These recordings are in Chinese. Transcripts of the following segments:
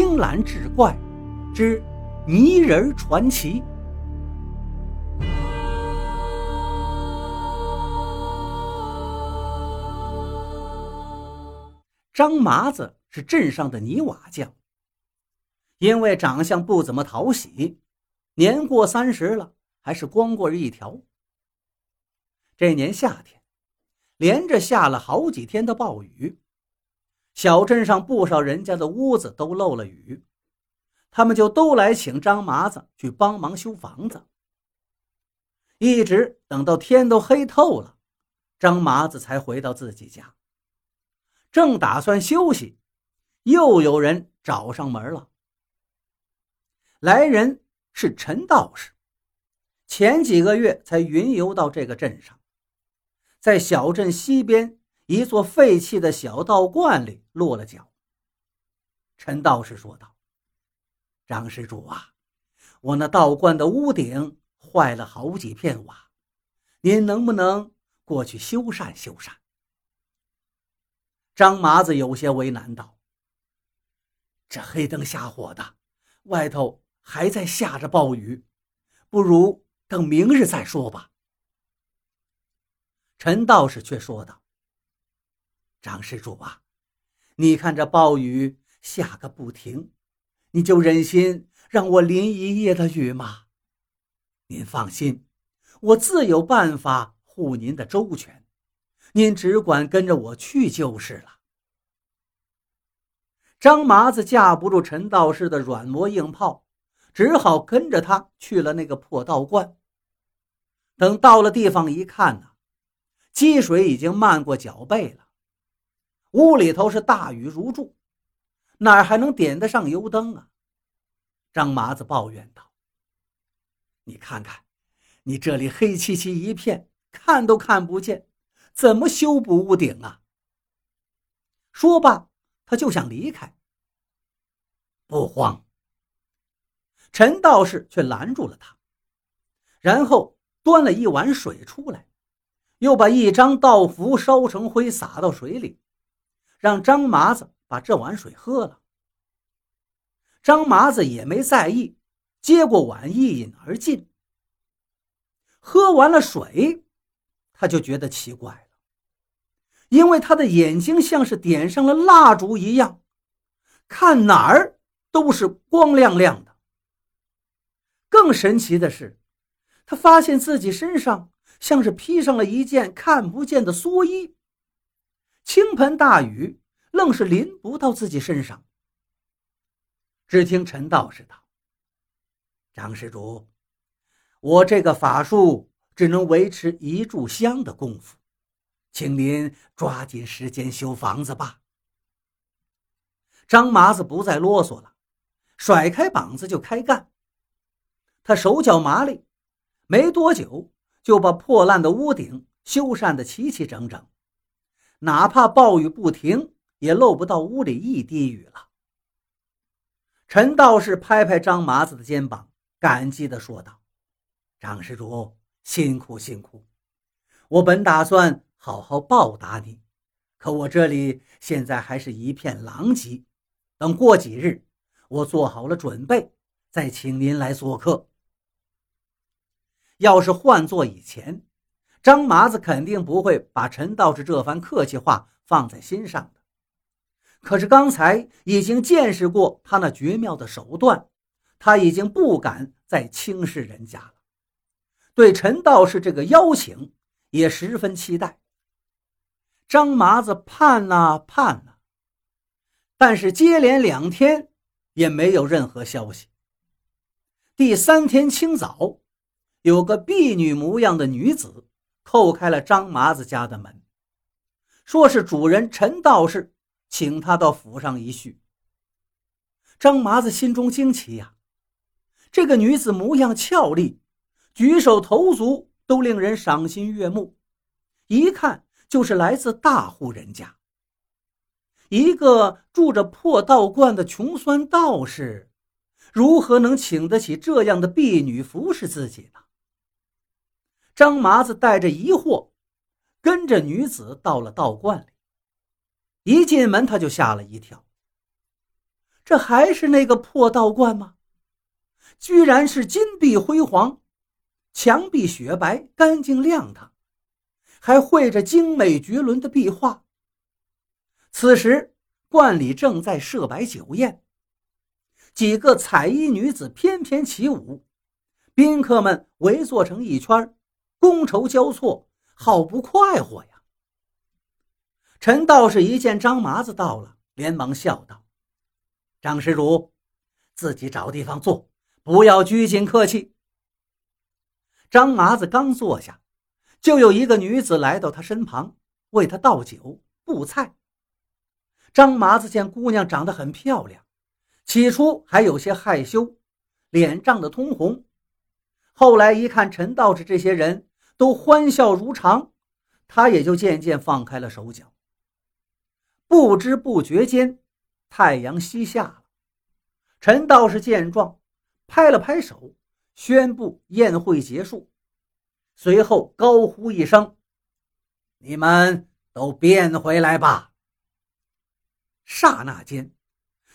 青蓝志怪之泥人传奇。张麻子是镇上的泥瓦匠，因为长相不怎么讨喜，年过三十了还是光棍一条。这年夏天，连着下了好几天的暴雨。小镇上不少人家的屋子都漏了雨，他们就都来请张麻子去帮忙修房子。一直等到天都黑透了，张麻子才回到自己家。正打算休息，又有人找上门了。来人是陈道士，前几个月才云游到这个镇上，在小镇西边。一座废弃的小道观里落了脚。陈道士说道：“张施主啊，我那道观的屋顶坏了好几片瓦，您能不能过去修缮修缮？”张麻子有些为难道：“这黑灯瞎火的，外头还在下着暴雨，不如等明日再说吧。”陈道士却说道。张施主啊，你看这暴雨下个不停，你就忍心让我淋一夜的雨吗？您放心，我自有办法护您的周全，您只管跟着我去就是了。张麻子架不住陈道士的软磨硬泡，只好跟着他去了那个破道观。等到了地方一看呢，积水已经漫过脚背了。屋里头是大雨如注，哪儿还能点得上油灯啊？张麻子抱怨道：“你看看，你这里黑漆漆一片，看都看不见，怎么修补屋顶啊？”说罢，他就想离开。不慌，陈道士却拦住了他，然后端了一碗水出来，又把一张道符烧成灰撒到水里。让张麻子把这碗水喝了，张麻子也没在意，接过碗一饮而尽。喝完了水，他就觉得奇怪了，因为他的眼睛像是点上了蜡烛一样，看哪儿都是光亮亮的。更神奇的是，他发现自己身上像是披上了一件看不见的蓑衣。倾盆大雨愣是淋不到自己身上。只听陈道士道：“张施主，我这个法术只能维持一炷香的功夫，请您抓紧时间修房子吧。”张麻子不再啰嗦了，甩开膀子就开干。他手脚麻利，没多久就把破烂的屋顶修缮得齐齐整整。哪怕暴雨不停，也漏不到屋里一滴雨了。陈道士拍拍张麻子的肩膀，感激地说道：“张施主辛苦辛苦，我本打算好好报答你，可我这里现在还是一片狼藉。等过几日，我做好了准备，再请您来做客。要是换做以前……”张麻子肯定不会把陈道士这番客气话放在心上的，可是刚才已经见识过他那绝妙的手段，他已经不敢再轻视人家了。对陈道士这个邀请也十分期待。张麻子盼呐盼呐，但是接连两天也没有任何消息。第三天清早，有个婢女模样的女子。叩开了张麻子家的门，说是主人陈道士请他到府上一叙。张麻子心中惊奇呀，这个女子模样俏丽，举手投足都令人赏心悦目，一看就是来自大户人家。一个住着破道观的穷酸道士，如何能请得起这样的婢女服侍自己呢？张麻子带着疑惑，跟着女子到了道观里。一进门，他就吓了一跳。这还是那个破道观吗？居然是金碧辉煌，墙壁雪白，干净亮堂，还绘着精美绝伦的壁画。此时，观里正在设摆酒宴，几个彩衣女子翩翩起舞，宾客们围坐成一圈，觥筹交错，好不快活呀！陈道士一见张麻子到了，连忙笑道：“张施主，自己找地方坐。”不要拘谨客气。张麻子刚坐下，就有一个女子来到他身旁，为他倒酒布菜。张麻子见姑娘长得很漂亮，起初还有些害羞，脸涨得通红。后来一看陈道士这些人都欢笑如常，他也就渐渐放开了手脚。不知不觉间，太阳西下了。陈道士见状。拍了拍手，宣布宴会结束。随后高呼一声：“你们都变回来吧！”刹那间，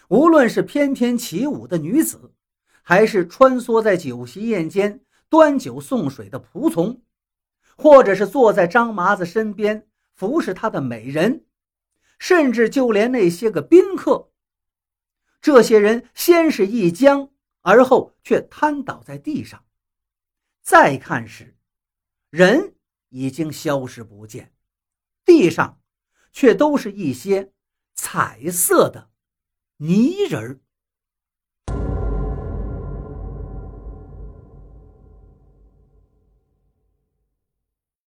无论是翩翩起舞的女子，还是穿梭在酒席宴间端酒送水的仆从，或者是坐在张麻子身边服侍他的美人，甚至就连那些个宾客，这些人先是一僵。而后却瘫倒在地上，再看时，人已经消失不见，地上却都是一些彩色的泥人儿。